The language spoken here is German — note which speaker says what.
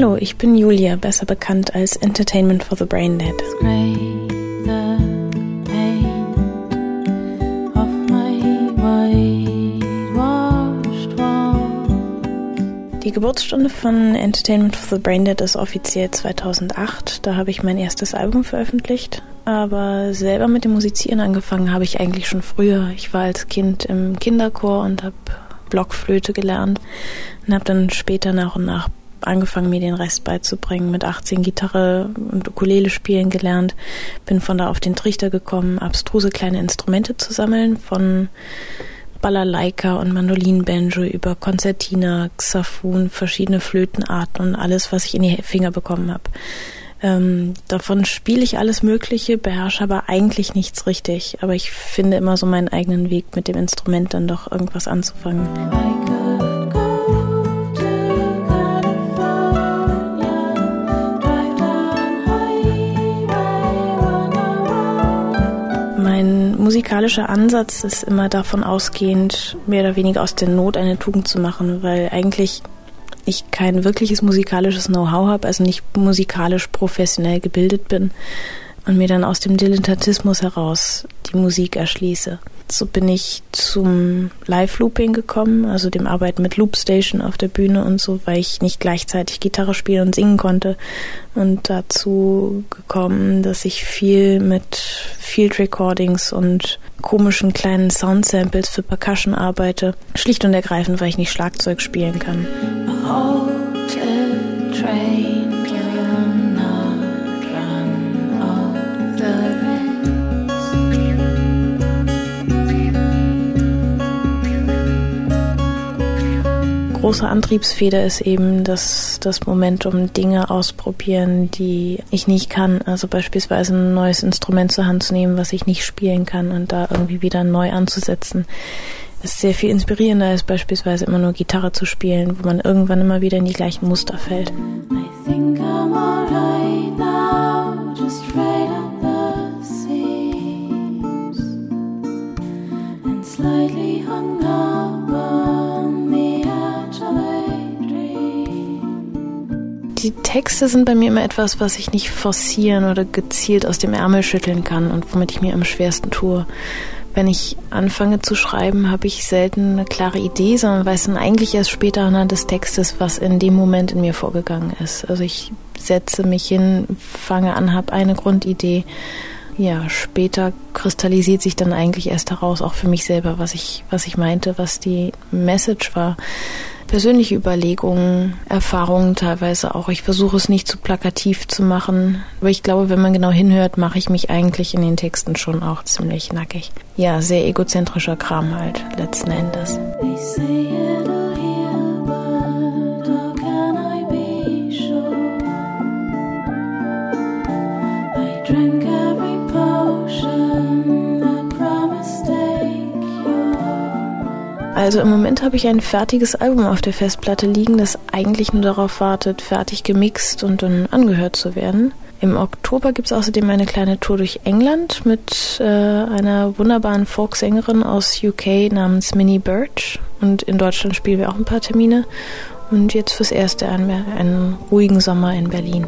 Speaker 1: Hallo, ich bin Julia, besser bekannt als Entertainment for the Brain Dead. Die Geburtsstunde von Entertainment for the Brain Dead ist offiziell 2008. Da habe ich mein erstes Album veröffentlicht. Aber selber mit dem Musizieren angefangen habe ich eigentlich schon früher. Ich war als Kind im Kinderchor und habe Blockflöte gelernt und habe dann später nach und nach angefangen, mir den Rest beizubringen. Mit 18 Gitarre und Ukulele spielen gelernt. Bin von da auf den Trichter gekommen, abstruse kleine Instrumente zu sammeln, von Balalaika und Mandolinbanjo über Konzertina, Xafun, verschiedene Flötenarten und alles, was ich in die Finger bekommen habe. Ähm, davon spiele ich alles Mögliche, beherrsche aber eigentlich nichts richtig. Aber ich finde immer so meinen eigenen Weg mit dem Instrument dann doch irgendwas anzufangen. Musikalischer Ansatz ist immer davon ausgehend, mehr oder weniger aus der Not eine Tugend zu machen, weil eigentlich ich kein wirkliches musikalisches Know-how habe, also nicht musikalisch professionell gebildet bin und mir dann aus dem Dilettantismus heraus die Musik erschließe. So bin ich zum Live-Looping gekommen, also dem Arbeiten mit Loopstation auf der Bühne und so, weil ich nicht gleichzeitig Gitarre spielen und singen konnte. Und dazu gekommen, dass ich viel mit Field Recordings und komischen kleinen Sound-Samples für Percussion arbeite. Schlicht und ergreifend, weil ich nicht Schlagzeug spielen kann. Große Antriebsfeder ist eben das, das Momentum, Dinge ausprobieren, die ich nicht kann. Also beispielsweise ein neues Instrument zur Hand zu nehmen, was ich nicht spielen kann und da irgendwie wieder neu anzusetzen. ist sehr viel inspirierender als beispielsweise immer nur Gitarre zu spielen, wo man irgendwann immer wieder in die gleichen Muster fällt. I think I'm alright die Texte sind bei mir immer etwas, was ich nicht forcieren oder gezielt aus dem Ärmel schütteln kann und womit ich mir am schwersten tue. Wenn ich anfange zu schreiben, habe ich selten eine klare Idee, sondern weiß dann eigentlich erst später anhand des Textes, was in dem Moment in mir vorgegangen ist. Also ich setze mich hin, fange an, habe eine Grundidee. Ja, später kristallisiert sich dann eigentlich erst heraus, auch für mich selber, was ich, was ich meinte, was die Message war persönliche Überlegungen, Erfahrungen teilweise auch. Ich versuche es nicht zu plakativ zu machen, aber ich glaube, wenn man genau hinhört, mache ich mich eigentlich in den Texten schon auch ziemlich nackig. Ja, sehr egozentrischer Kram halt letzten Endes. Also im Moment habe ich ein fertiges Album auf der Festplatte liegen, das eigentlich nur darauf wartet, fertig gemixt und dann angehört zu werden. Im Oktober gibt es außerdem eine kleine Tour durch England mit äh, einer wunderbaren Folksängerin aus UK namens Minnie Birch. Und in Deutschland spielen wir auch ein paar Termine. Und jetzt fürs erste einen, einen ruhigen Sommer in Berlin.